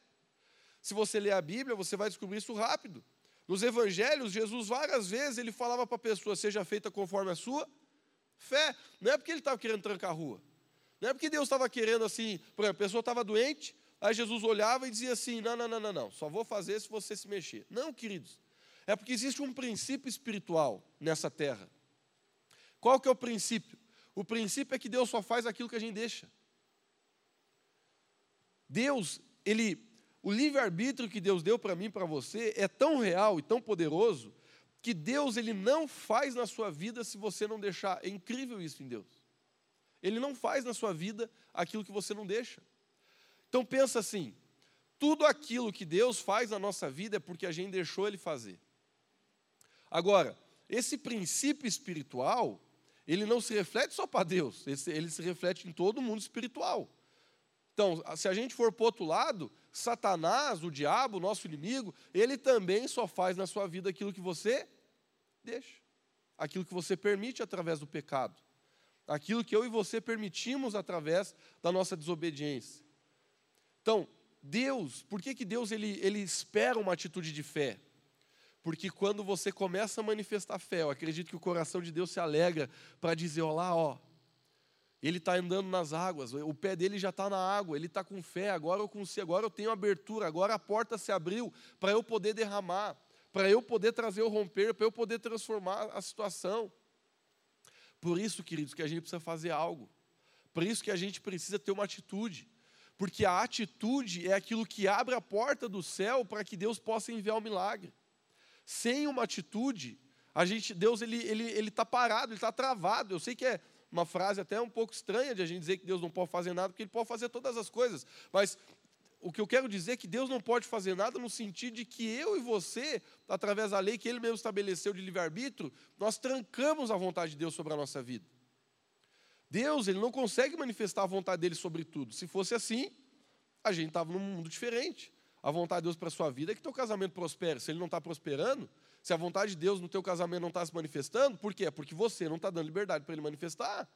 Se você ler a Bíblia, você vai descobrir isso rápido. Nos evangelhos, Jesus várias vezes ele falava para a pessoa: seja feita conforme a sua fé. Não é porque ele estava querendo trancar a rua. Não é porque Deus estava querendo assim, por exemplo, a pessoa estava doente, aí Jesus olhava e dizia assim: não, não, não, não, não, só vou fazer se você se mexer. Não, queridos. É porque existe um princípio espiritual nessa terra. Qual que é o princípio? O princípio é que Deus só faz aquilo que a gente deixa. Deus, ele, o livre-arbítrio que Deus deu para mim e para você é tão real e tão poderoso que Deus ele não faz na sua vida se você não deixar. É incrível isso em Deus. Ele não faz na sua vida aquilo que você não deixa. Então pensa assim, tudo aquilo que Deus faz na nossa vida é porque a gente deixou ele fazer. Agora, esse princípio espiritual, ele não se reflete só para Deus, ele se reflete em todo mundo espiritual. Então, se a gente for para outro lado, Satanás, o diabo, o nosso inimigo, ele também só faz na sua vida aquilo que você deixa, aquilo que você permite através do pecado, aquilo que eu e você permitimos através da nossa desobediência. Então, Deus, por que, que Deus ele, ele espera uma atitude de fé? Porque quando você começa a manifestar fé, eu acredito que o coração de Deus se alegra para dizer: olá, ó, ele está andando nas águas, o pé dele já está na água, ele está com fé, agora eu consigo, agora eu tenho abertura, agora a porta se abriu para eu poder derramar, para eu poder trazer o romper, para eu poder transformar a situação. Por isso, queridos, que a gente precisa fazer algo. Por isso que a gente precisa ter uma atitude. Porque a atitude é aquilo que abre a porta do céu para que Deus possa enviar o milagre. Sem uma atitude, a gente, Deus ele ele ele está parado, ele está travado. Eu sei que é uma frase até um pouco estranha de a gente dizer que Deus não pode fazer nada, porque Ele pode fazer todas as coisas. Mas o que eu quero dizer é que Deus não pode fazer nada no sentido de que eu e você, através da lei que Ele mesmo estabeleceu de livre-arbítrio, nós trancamos a vontade de Deus sobre a nossa vida. Deus, Ele não consegue manifestar a vontade dele sobre tudo. Se fosse assim, a gente estava num mundo diferente. A vontade de Deus para a sua vida é que teu casamento prospere. Se ele não está prosperando, se a vontade de Deus no teu casamento não está se manifestando, por quê? Porque você não está dando liberdade para ele manifestar.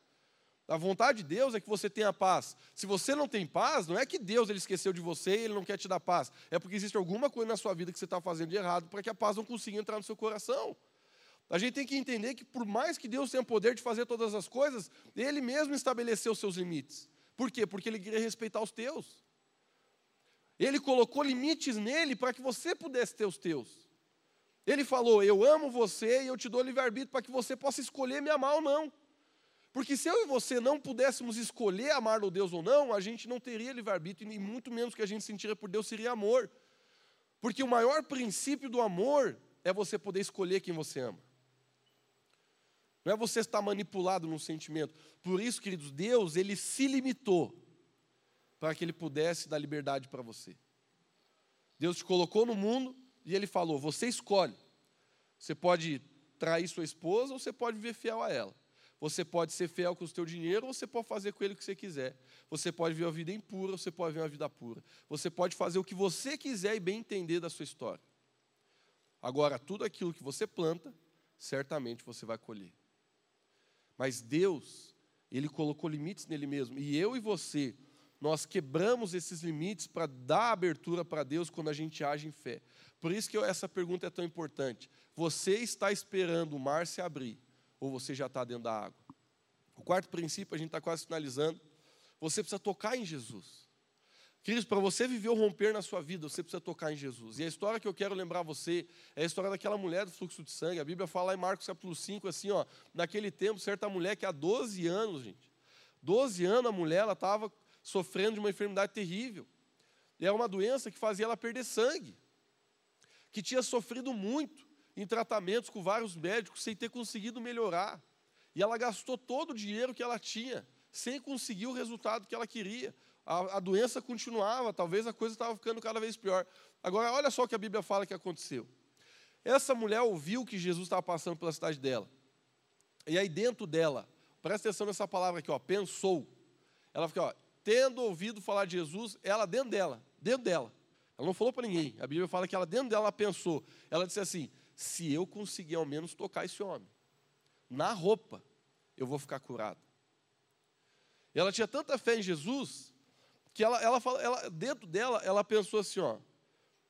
A vontade de Deus é que você tenha paz. Se você não tem paz, não é que Deus ele esqueceu de você e ele não quer te dar paz. É porque existe alguma coisa na sua vida que você está fazendo de errado para que a paz não consiga entrar no seu coração. A gente tem que entender que, por mais que Deus tenha poder de fazer todas as coisas, Ele mesmo estabeleceu os seus limites. Por quê? Porque Ele queria respeitar os teus. Ele colocou limites nele para que você pudesse ter os teus. Ele falou: Eu amo você e eu te dou livre-arbítrio para que você possa escolher me amar ou não. Porque se eu e você não pudéssemos escolher amar o Deus ou não, a gente não teria livre-arbítrio e muito menos que a gente sentiria por Deus seria amor. Porque o maior princípio do amor é você poder escolher quem você ama. Não é você estar manipulado num sentimento. Por isso, queridos, Deus, ele se limitou para que ele pudesse dar liberdade para você. Deus te colocou no mundo e ele falou: você escolhe. Você pode trair sua esposa ou você pode viver fiel a ela. Você pode ser fiel com o seu dinheiro ou você pode fazer com ele o que você quiser. Você pode viver uma vida impura ou você pode viver uma vida pura. Você pode fazer o que você quiser e bem entender da sua história. Agora, tudo aquilo que você planta, certamente você vai colher. Mas Deus, Ele colocou limites nele mesmo. E eu e você, nós quebramos esses limites para dar abertura para Deus quando a gente age em fé. Por isso que essa pergunta é tão importante. Você está esperando o mar se abrir ou você já está dentro da água? O quarto princípio, a gente está quase finalizando. Você precisa tocar em Jesus. Queridos, para você viver o romper na sua vida, você precisa tocar em Jesus. E a história que eu quero lembrar você é a história daquela mulher do fluxo de sangue. A Bíblia fala em Marcos capítulo 5, assim, ó, naquele tempo, certa mulher que há 12 anos, gente, 12 anos a mulher, ela estava sofrendo de uma enfermidade terrível. Era uma doença que fazia ela perder sangue. Que tinha sofrido muito em tratamentos com vários médicos sem ter conseguido melhorar. E ela gastou todo o dinheiro que ela tinha, sem conseguir o resultado que ela queria. A, a doença continuava, talvez a coisa estava ficando cada vez pior. Agora, olha só o que a Bíblia fala que aconteceu. Essa mulher ouviu que Jesus estava passando pela cidade dela. E aí, dentro dela, presta atenção nessa palavra aqui, ó, pensou. Ela fica, ó, tendo ouvido falar de Jesus, ela dentro dela, dentro dela. Ela não falou para ninguém. A Bíblia fala que ela dentro dela pensou. Ela disse assim: se eu conseguir ao menos tocar esse homem, na roupa, eu vou ficar curado. Ela tinha tanta fé em Jesus, que ela, ela, ela, dentro dela, ela pensou assim: ó,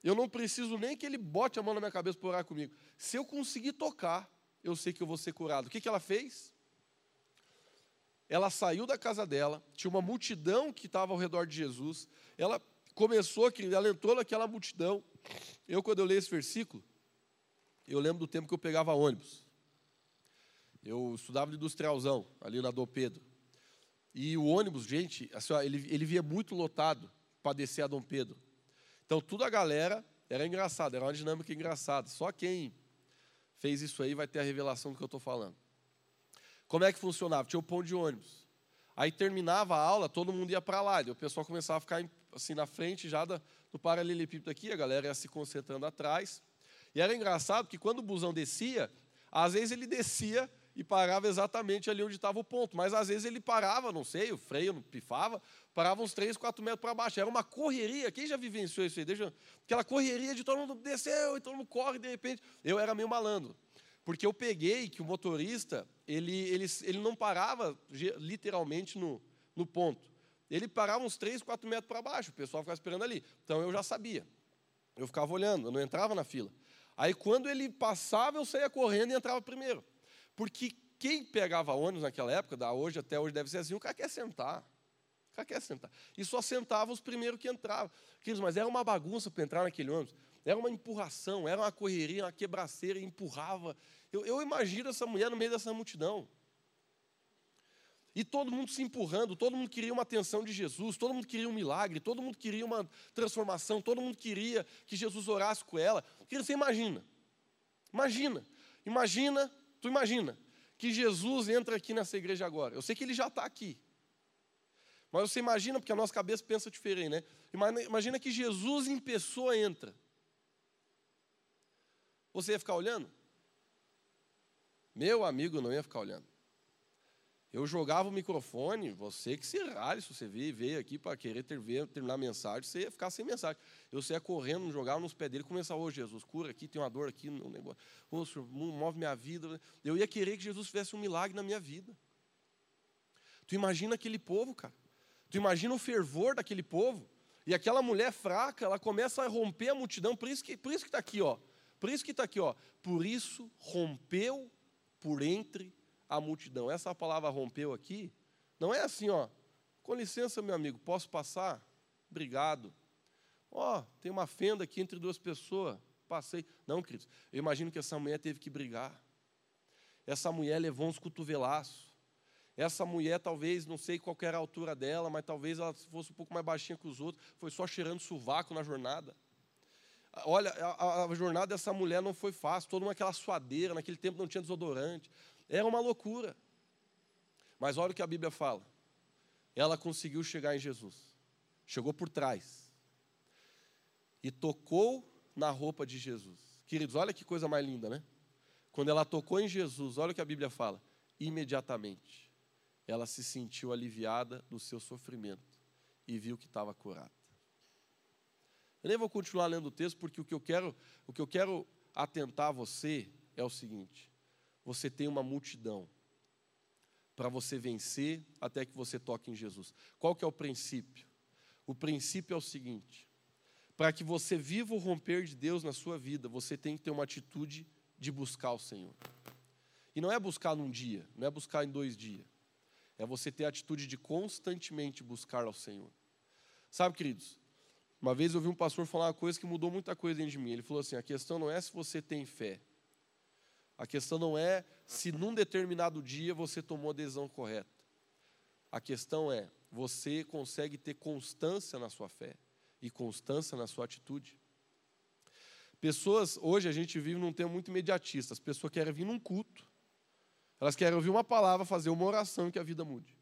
eu não preciso nem que ele bote a mão na minha cabeça para orar comigo. Se eu conseguir tocar, eu sei que eu vou ser curado. O que, que ela fez? Ela saiu da casa dela, tinha uma multidão que estava ao redor de Jesus. Ela começou, ela entrou naquela multidão. Eu, quando eu leio esse versículo, eu lembro do tempo que eu pegava ônibus. Eu estudava de industrialzão, ali na Dom Pedro. E o ônibus, gente, assim, ele, ele via muito lotado para descer a Dom Pedro. Então, toda a galera era engraçado, era uma dinâmica engraçada. Só quem fez isso aí vai ter a revelação do que eu estou falando. Como é que funcionava? Tinha o pão de ônibus. Aí terminava a aula, todo mundo ia para lá. E o pessoal começava a ficar assim na frente já do paralelepípedo aqui, a galera ia se concentrando atrás. E era engraçado que quando o busão descia, às vezes ele descia e parava exatamente ali onde estava o ponto, mas às vezes ele parava, não sei, o freio não pifava, parava uns 3, 4 metros para baixo. Era uma correria. Quem já vivenciou isso aí? Deixa... Aquela correria de todo mundo desceu e todo mundo corre de repente. Eu era meio malandro. Porque eu peguei que o motorista, ele, ele, ele não parava literalmente no, no ponto. Ele parava uns 3, 4 metros para baixo, o pessoal ficava esperando ali. Então eu já sabia. Eu ficava olhando, eu não entrava na fila. Aí quando ele passava, eu saía correndo e entrava primeiro. Porque quem pegava ônibus naquela época, da hoje até hoje deve ser assim, o cara quer sentar. O cara quer sentar. E só sentava os primeiros que entravam. Mas era uma bagunça para entrar naquele ônibus. Era uma empurração, era uma correria, uma quebraceira, empurrava. Eu, eu imagino essa mulher no meio dessa multidão. E todo mundo se empurrando, todo mundo queria uma atenção de Jesus, todo mundo queria um milagre, todo mundo queria uma transformação, todo mundo queria que Jesus orasse com ela. Você imagina, imagina, imagina, tu imagina, que Jesus entra aqui nessa igreja agora. Eu sei que ele já está aqui. Mas você imagina, porque a nossa cabeça pensa diferente, né? Imagina que Jesus em pessoa entra. Você ia ficar olhando? Meu amigo não ia ficar olhando. Eu jogava o microfone, você que se rale, se você veio, veio aqui para querer ter, terminar a mensagem, você ia ficar sem mensagem. Eu saía correndo, jogava nos pés dele começava, ô oh, Jesus, cura aqui, tem uma dor aqui no negócio. Ô oh, Senhor, move minha vida. Eu ia querer que Jesus fizesse um milagre na minha vida. Tu imagina aquele povo, cara. Tu imagina o fervor daquele povo. E aquela mulher fraca, ela começa a romper a multidão. Por isso que está aqui, ó. Por isso que está aqui, ó. Por isso rompeu por entre a multidão. Essa palavra rompeu aqui, não é assim, ó. Com licença, meu amigo, posso passar? Obrigado. Ó, tem uma fenda aqui entre duas pessoas. Passei. Não, queridos, eu imagino que essa mulher teve que brigar. Essa mulher levou uns cotovelaços. Essa mulher, talvez, não sei qual era a altura dela, mas talvez ela fosse um pouco mais baixinha que os outros, foi só cheirando sovaco na jornada. Olha, a, a, jornada dessa mulher não foi fácil, toda aquela suadeira, naquele tempo não tinha desodorante. Era uma loucura. Mas olha o que a Bíblia fala. Ela conseguiu chegar em Jesus. Chegou por trás. E tocou na roupa de Jesus. Queridos, olha que coisa mais linda, né? Quando ela tocou em Jesus, olha o que a Bíblia fala. Imediatamente, ela se sentiu aliviada do seu sofrimento e viu que estava curada. Eu nem vou continuar lendo o texto porque o que eu quero, o que eu quero atentar a você é o seguinte: você tem uma multidão para você vencer até que você toque em Jesus. Qual que é o princípio? O princípio é o seguinte: para que você viva o romper de Deus na sua vida, você tem que ter uma atitude de buscar o Senhor. E não é buscar num dia, não é buscar em dois dias. É você ter a atitude de constantemente buscar ao Senhor. Sabe, queridos, uma vez eu ouvi um pastor falar uma coisa que mudou muita coisa dentro de mim. Ele falou assim: a questão não é se você tem fé. A questão não é se num determinado dia você tomou a decisão correta. A questão é: você consegue ter constância na sua fé e constância na sua atitude? Pessoas, hoje a gente vive num tempo muito imediatista. As pessoas querem vir num culto, elas querem ouvir uma palavra, fazer uma oração e que a vida mude.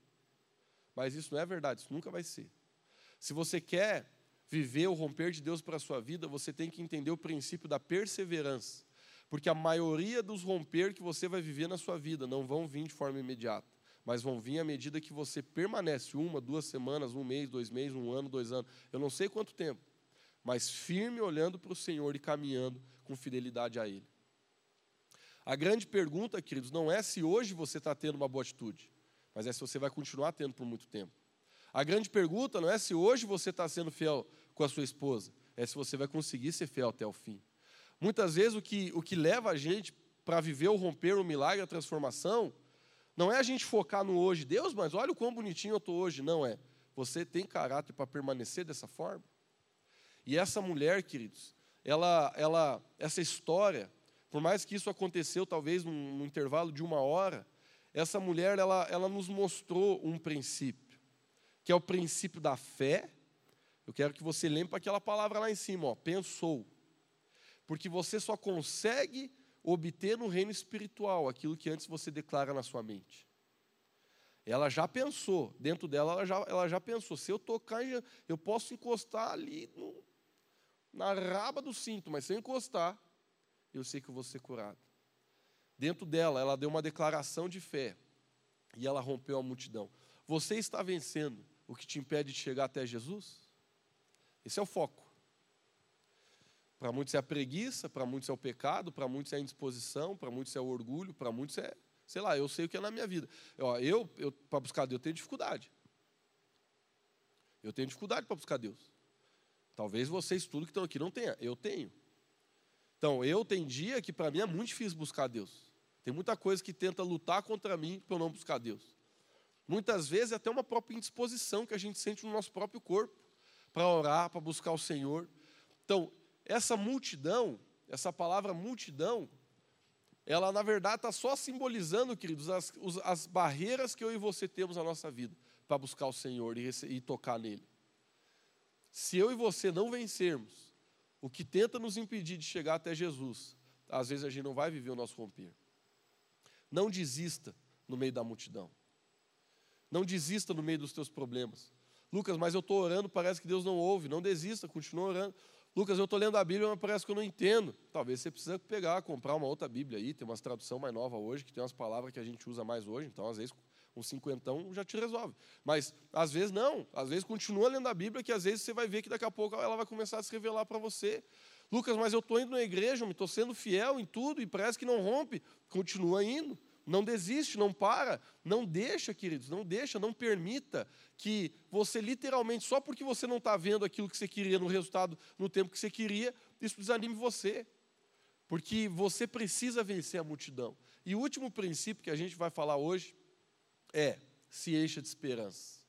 Mas isso não é verdade, isso nunca vai ser. Se você quer viver o romper de Deus para a sua vida, você tem que entender o princípio da perseverança. Porque a maioria dos romper que você vai viver na sua vida não vão vir de forma imediata, mas vão vir à medida que você permanece uma, duas semanas, um mês, dois meses, um ano, dois anos, eu não sei quanto tempo, mas firme olhando para o Senhor e caminhando com fidelidade a Ele. A grande pergunta, queridos, não é se hoje você está tendo uma boa atitude, mas é se você vai continuar tendo por muito tempo. A grande pergunta não é se hoje você está sendo fiel com a sua esposa, é se você vai conseguir ser fiel até o fim. Muitas vezes o que, o que leva a gente para viver o romper, o milagre, a transformação, não é a gente focar no hoje, Deus, mas olha o quão bonitinho eu estou hoje. Não é. Você tem caráter para permanecer dessa forma? E essa mulher, queridos, ela, ela, essa história, por mais que isso aconteceu talvez num, num intervalo de uma hora, essa mulher ela, ela nos mostrou um princípio, que é o princípio da fé eu quero que você lembre aquela palavra lá em cima, ó, pensou. Porque você só consegue obter no reino espiritual aquilo que antes você declara na sua mente. Ela já pensou, dentro dela ela já, ela já pensou, se eu tocar, eu posso encostar ali no, na raba do cinto, mas se eu encostar, eu sei que eu vou ser curado. Dentro dela, ela deu uma declaração de fé e ela rompeu a multidão. Você está vencendo o que te impede de chegar até Jesus? Esse é o foco. Para muitos é a preguiça, para muitos é o pecado, para muitos é a indisposição, para muitos é o orgulho, para muitos é, sei lá, eu sei o que é na minha vida. Eu, eu para buscar Deus, eu tenho dificuldade. Eu tenho dificuldade para buscar Deus. Talvez vocês, tudo que estão aqui, não tenha. Eu tenho. Então, eu tenho dia que para mim é muito difícil buscar Deus. Tem muita coisa que tenta lutar contra mim para eu não buscar Deus. Muitas vezes é até uma própria indisposição que a gente sente no nosso próprio corpo para orar, para buscar o Senhor. Então, essa multidão, essa palavra multidão, ela na verdade está só simbolizando, queridos, as, as, barreiras que eu e você temos na nossa vida para buscar o Senhor e, e tocar nele. Se eu e você não vencermos o que tenta nos impedir de chegar até Jesus, às vezes a gente não vai viver o nosso romper. Não desista no meio da multidão. Não desista no meio dos teus problemas. Lucas, mas eu estou orando, parece que Deus não ouve. Não desista, continua orando. Lucas, eu estou lendo a Bíblia, mas parece que eu não entendo. Talvez você precisa pegar, comprar uma outra Bíblia aí, tem umas tradução mais nova hoje, que tem umas palavras que a gente usa mais hoje, então às vezes um cinquentão já te resolve. Mas às vezes não, às vezes continua lendo a Bíblia, que às vezes você vai ver que daqui a pouco ela vai começar a se revelar para você. Lucas, mas eu estou indo na igreja, estou sendo fiel em tudo e parece que não rompe. Continua indo. Não desiste, não para, não deixa, queridos, não deixa, não permita que você literalmente, só porque você não está vendo aquilo que você queria no resultado, no tempo que você queria, isso desanime você. Porque você precisa vencer a multidão. E o último princípio que a gente vai falar hoje é: se encha de esperança.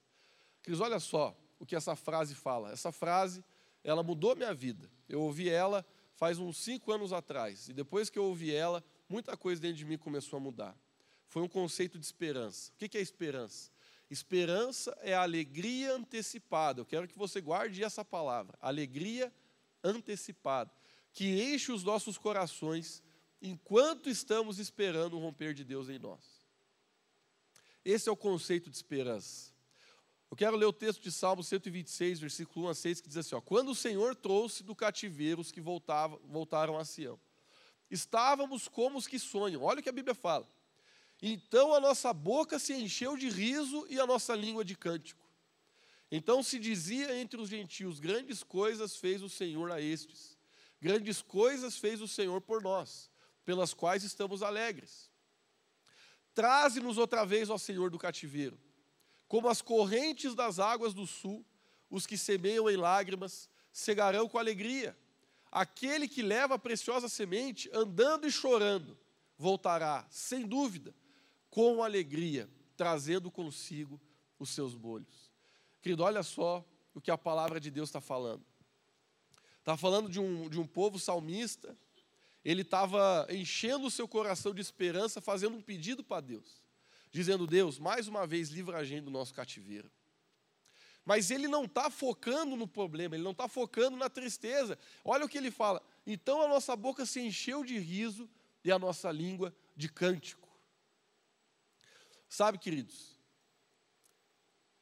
Queridos, olha só o que essa frase fala. Essa frase, ela mudou minha vida. Eu ouvi ela faz uns cinco anos atrás. E depois que eu ouvi ela, muita coisa dentro de mim começou a mudar. Foi um conceito de esperança. O que é esperança? Esperança é a alegria antecipada. Eu quero que você guarde essa palavra, alegria antecipada. que enche os nossos corações enquanto estamos esperando o romper de Deus em nós. Esse é o conceito de esperança. Eu quero ler o texto de Salmo 126, versículo 1 a 6, que diz assim: ó, Quando o Senhor trouxe do cativeiro os que voltavam, voltaram a Sião, estávamos como os que sonham. Olha o que a Bíblia fala. Então a nossa boca se encheu de riso e a nossa língua de cântico. Então se dizia entre os gentios: Grandes coisas fez o Senhor a estes, grandes coisas fez o Senhor por nós, pelas quais estamos alegres. Traze-nos outra vez, ó Senhor, do cativeiro, como as correntes das águas do sul, os que semeiam em lágrimas, cegarão com alegria. Aquele que leva a preciosa semente, andando e chorando, voltará, sem dúvida, com alegria, trazendo consigo os seus bolhos. Querido, olha só o que a palavra de Deus está falando. Está falando de um, de um povo salmista, ele estava enchendo o seu coração de esperança, fazendo um pedido para Deus, dizendo: Deus, mais uma vez, livra a gente do nosso cativeiro. Mas ele não está focando no problema, ele não está focando na tristeza. Olha o que ele fala: então a nossa boca se encheu de riso e a nossa língua de cântico. Sabe, queridos,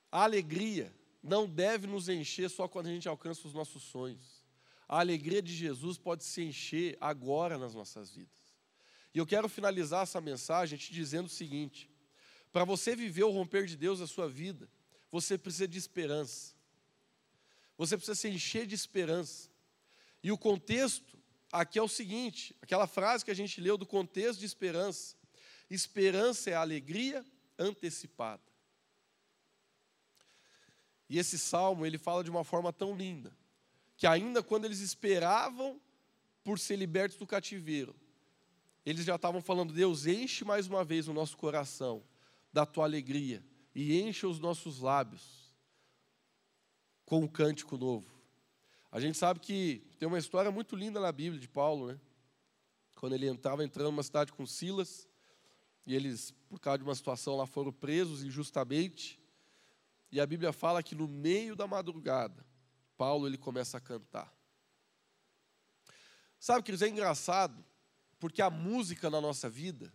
a alegria não deve nos encher só quando a gente alcança os nossos sonhos. A alegria de Jesus pode se encher agora nas nossas vidas. E eu quero finalizar essa mensagem te dizendo o seguinte: para você viver o romper de Deus na sua vida, você precisa de esperança. Você precisa se encher de esperança. E o contexto aqui é o seguinte: aquela frase que a gente leu do contexto de esperança. Esperança é alegria antecipada. E esse salmo, ele fala de uma forma tão linda, que ainda quando eles esperavam por ser libertos do cativeiro, eles já estavam falando: Deus, enche mais uma vez o nosso coração da tua alegria e enche os nossos lábios com um cântico novo. A gente sabe que tem uma história muito linda na Bíblia de Paulo, né? Quando ele estava entrando numa cidade com Silas, e eles, por causa de uma situação lá, foram presos injustamente. E a Bíblia fala que no meio da madrugada, Paulo ele começa a cantar. Sabe, que é engraçado, porque a música na nossa vida,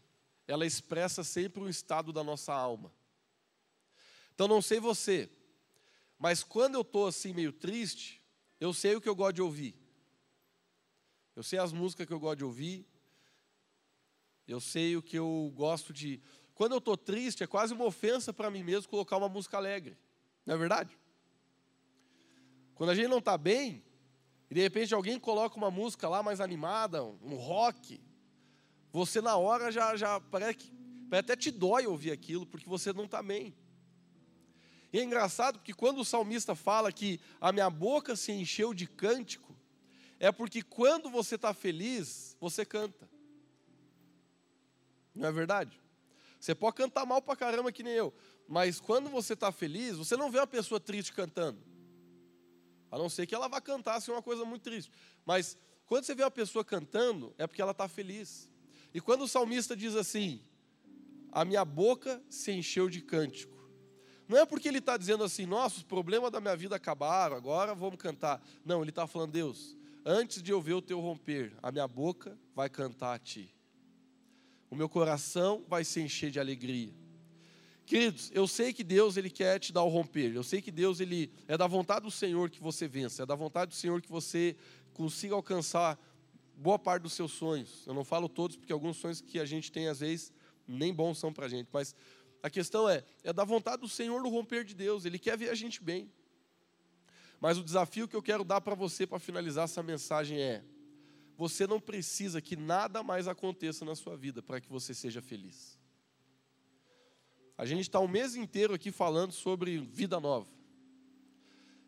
ela expressa sempre um estado da nossa alma. Então, não sei você, mas quando eu estou assim meio triste, eu sei o que eu gosto de ouvir. Eu sei as músicas que eu gosto de ouvir, eu sei o que eu gosto de. Quando eu estou triste, é quase uma ofensa para mim mesmo colocar uma música alegre. Não é verdade? Quando a gente não está bem, e de repente alguém coloca uma música lá mais animada, um rock, você na hora já, já parece que parece até te dói ouvir aquilo, porque você não está bem. E é engraçado porque quando o salmista fala que a minha boca se encheu de cântico, é porque quando você está feliz, você canta. Não é verdade? Você pode cantar mal pra caramba que nem eu, mas quando você está feliz, você não vê uma pessoa triste cantando. A não ser que ela vá cantar assim uma coisa muito triste. Mas quando você vê uma pessoa cantando, é porque ela está feliz. E quando o salmista diz assim: A minha boca se encheu de cântico. Não é porque ele está dizendo assim, nossa, os problemas da minha vida acabaram, agora vamos cantar. Não, ele está falando, Deus, antes de eu ver o teu romper, a minha boca vai cantar a ti o meu coração vai se encher de alegria. Queridos, eu sei que Deus ele quer te dar o romper. Eu sei que Deus ele é da vontade do Senhor que você vença, é da vontade do Senhor que você consiga alcançar boa parte dos seus sonhos. Eu não falo todos porque alguns sonhos que a gente tem às vezes nem bons são para a gente, mas a questão é, é da vontade do Senhor no romper de Deus. Ele quer ver a gente bem. Mas o desafio que eu quero dar para você para finalizar essa mensagem é: você não precisa que nada mais aconteça na sua vida para que você seja feliz. A gente está o mês inteiro aqui falando sobre vida nova.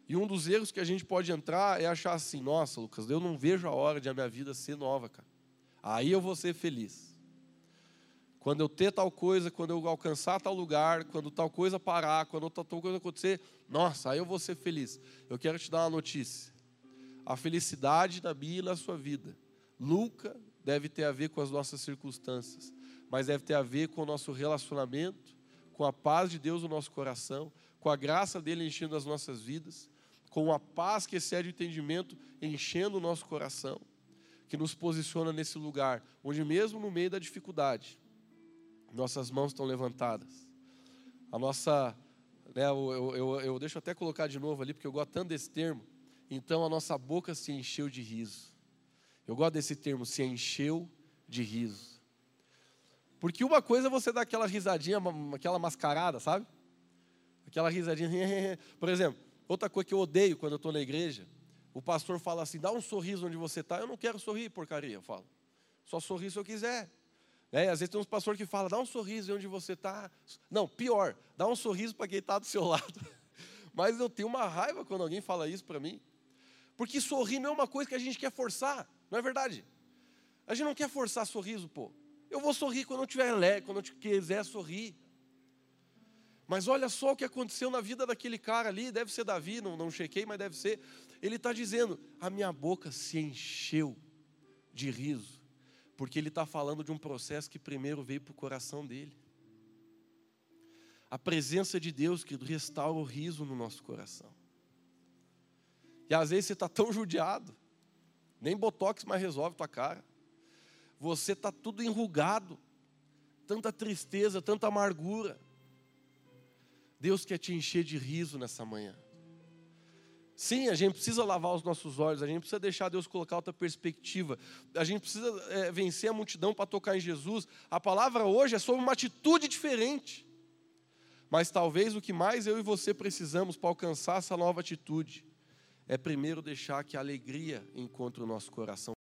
E um dos erros que a gente pode entrar é achar assim: nossa, Lucas, eu não vejo a hora de a minha vida ser nova, cara. Aí eu vou ser feliz. Quando eu ter tal coisa, quando eu alcançar tal lugar, quando tal coisa parar, quando tal coisa acontecer, nossa, aí eu vou ser feliz. Eu quero te dar uma notícia a felicidade minha e na sua vida nunca deve ter a ver com as nossas circunstâncias, mas deve ter a ver com o nosso relacionamento, com a paz de Deus no nosso coração, com a graça dele enchendo as nossas vidas, com a paz que excede o entendimento enchendo o nosso coração. que nos posiciona nesse lugar, onde mesmo no meio da dificuldade, nossas mãos estão levantadas. A nossa, né, eu, eu, eu deixo até colocar de novo ali, porque eu gosto tanto desse termo. Então a nossa boca se encheu de riso. Eu gosto desse termo, se encheu de riso. Porque uma coisa é você dar aquela risadinha, aquela mascarada, sabe? Aquela risadinha. [LAUGHS] Por exemplo, outra coisa que eu odeio quando eu estou na igreja, o pastor fala assim: dá um sorriso onde você está. Eu não quero sorrir, porcaria, eu falo. Só sorrir se eu quiser. É, às vezes tem uns pastores que falam, dá um sorriso onde você está. Não, pior, dá um sorriso para quem está do seu [LAUGHS] lado. Mas eu tenho uma raiva quando alguém fala isso para mim. Porque sorrir não é uma coisa que a gente quer forçar, não é verdade? A gente não quer forçar sorriso, pô. Eu vou sorrir quando eu tiver alegre, quando eu quiser sorrir. Mas olha só o que aconteceu na vida daquele cara ali, deve ser Davi, não, não chequei, mas deve ser. Ele está dizendo: a minha boca se encheu de riso, porque ele está falando de um processo que primeiro veio para o coração dele. A presença de Deus que restaura o riso no nosso coração. E às vezes você está tão judiado, nem botox mais resolve tua cara. Você está tudo enrugado, tanta tristeza, tanta amargura. Deus quer te encher de riso nessa manhã. Sim, a gente precisa lavar os nossos olhos, a gente precisa deixar Deus colocar outra perspectiva, a gente precisa é, vencer a multidão para tocar em Jesus. A palavra hoje é sobre uma atitude diferente. Mas talvez o que mais eu e você precisamos para alcançar essa nova atitude é primeiro deixar que a alegria encontre o nosso coração.